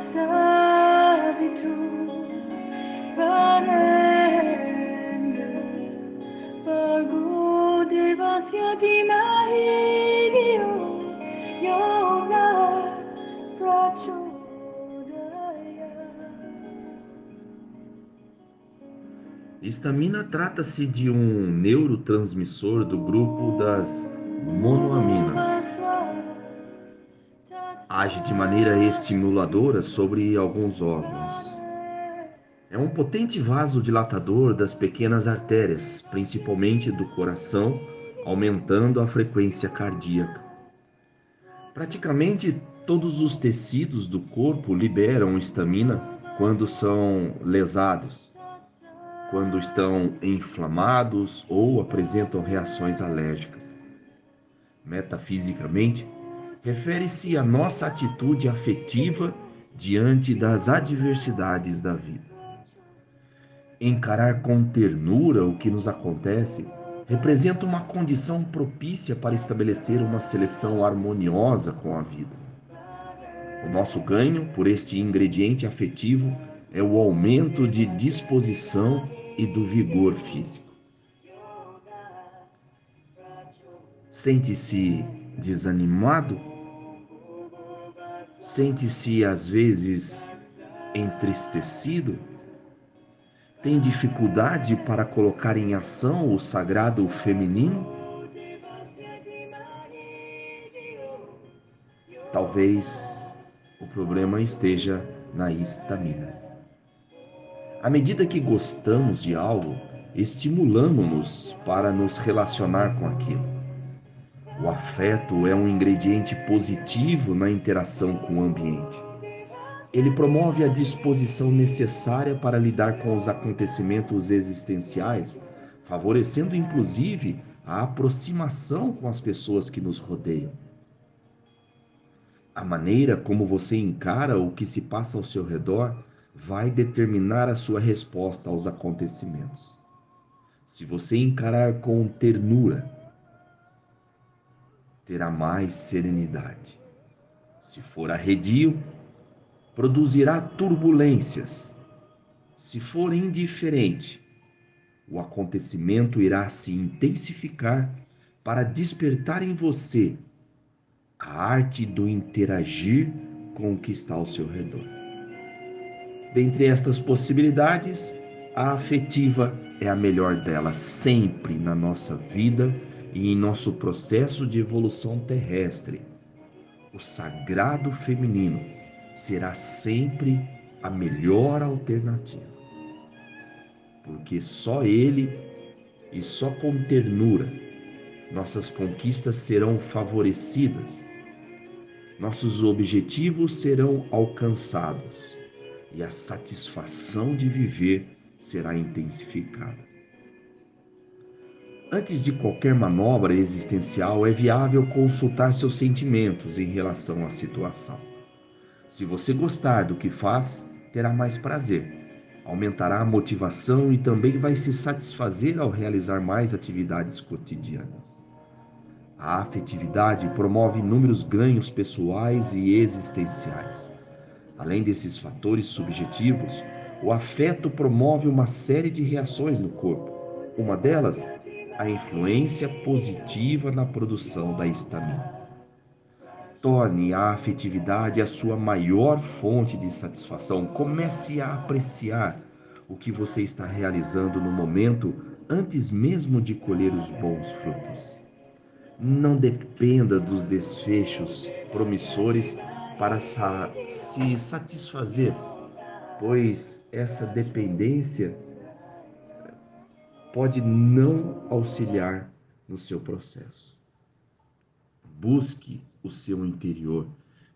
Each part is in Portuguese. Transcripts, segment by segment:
sabe Histamina trata-se de um neurotransmissor do grupo das monoaminas. Age de maneira estimuladora sobre alguns órgãos. É um potente vasodilatador das pequenas artérias, principalmente do coração, aumentando a frequência cardíaca. Praticamente todos os tecidos do corpo liberam histamina quando são lesados, quando estão inflamados ou apresentam reações alérgicas. Metafisicamente, refere-se à nossa atitude afetiva diante das adversidades da vida. Encarar com ternura o que nos acontece representa uma condição propícia para estabelecer uma seleção harmoniosa com a vida. O nosso ganho por este ingrediente afetivo é o aumento de disposição e do vigor físico. Sente-se desanimado? Sente-se às vezes entristecido? Tem dificuldade para colocar em ação o sagrado feminino? Talvez o problema esteja na histamina. À medida que gostamos de algo, estimulamos-nos para nos relacionar com aquilo. O afeto é um ingrediente positivo na interação com o ambiente. Ele promove a disposição necessária para lidar com os acontecimentos existenciais, favorecendo inclusive a aproximação com as pessoas que nos rodeiam. A maneira como você encara o que se passa ao seu redor vai determinar a sua resposta aos acontecimentos. Se você encarar com ternura, terá mais serenidade. Se for arredio, produzirá turbulências. Se for indiferente, o acontecimento irá se intensificar para despertar em você a arte do interagir com o que está ao seu redor. Dentre estas possibilidades, a afetiva é a melhor delas sempre na nossa vida e em nosso processo de evolução terrestre. O sagrado feminino será sempre a melhor alternativa. Porque só ele e só com ternura nossas conquistas serão favorecidas, nossos objetivos serão alcançados e a satisfação de viver será intensificada. Antes de qualquer manobra existencial, é viável consultar seus sentimentos em relação à situação. Se você gostar do que faz, terá mais prazer, aumentará a motivação e também vai se satisfazer ao realizar mais atividades cotidianas. A afetividade promove inúmeros ganhos pessoais e existenciais. Além desses fatores subjetivos, o afeto promove uma série de reações no corpo. Uma delas, a influência positiva na produção da histamina. Torne a afetividade a sua maior fonte de satisfação. Comece a apreciar o que você está realizando no momento antes mesmo de colher os bons frutos. Não dependa dos desfechos promissores para se satisfazer, pois essa dependência pode não auxiliar no seu processo. Busque o seu interior,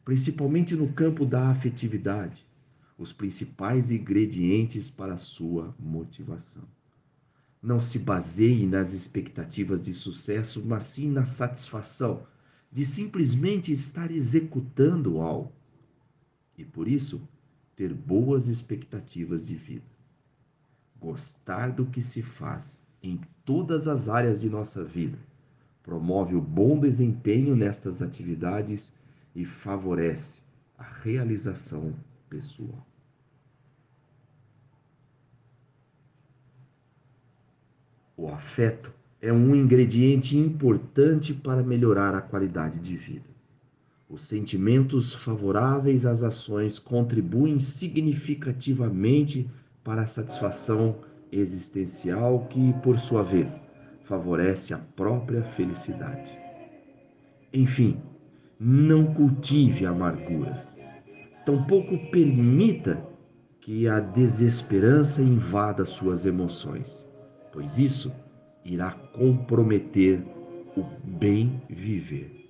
principalmente no campo da afetividade, os principais ingredientes para a sua motivação. Não se baseie nas expectativas de sucesso, mas sim na satisfação de simplesmente estar executando algo e por isso ter boas expectativas de vida. Gostar do que se faz em todas as áreas de nossa vida promove o bom desempenho nestas atividades e favorece a realização pessoal. O afeto é um ingrediente importante para melhorar a qualidade de vida. Os sentimentos favoráveis às ações contribuem significativamente para a satisfação existencial que, por sua vez, favorece a própria felicidade. Enfim, não cultive amarguras. Tampouco permita que a desesperança invada suas emoções, pois isso irá comprometer o bem viver.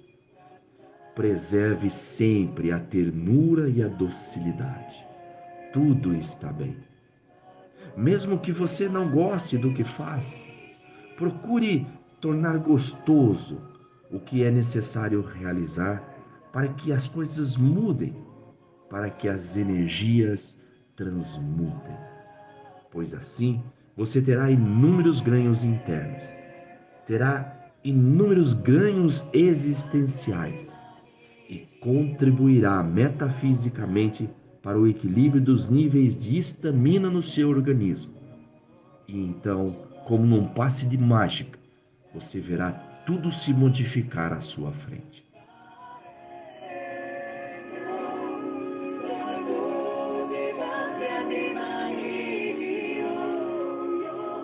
Preserve sempre a ternura e a docilidade. Tudo está bem. Mesmo que você não goste do que faz, procure tornar gostoso o que é necessário realizar para que as coisas mudem, para que as energias transmutem. Pois assim você terá inúmeros ganhos internos, terá inúmeros ganhos existenciais e contribuirá metafisicamente para o equilíbrio dos níveis de estamina no seu organismo. E então, como num passe de mágica, você verá tudo se modificar à sua frente.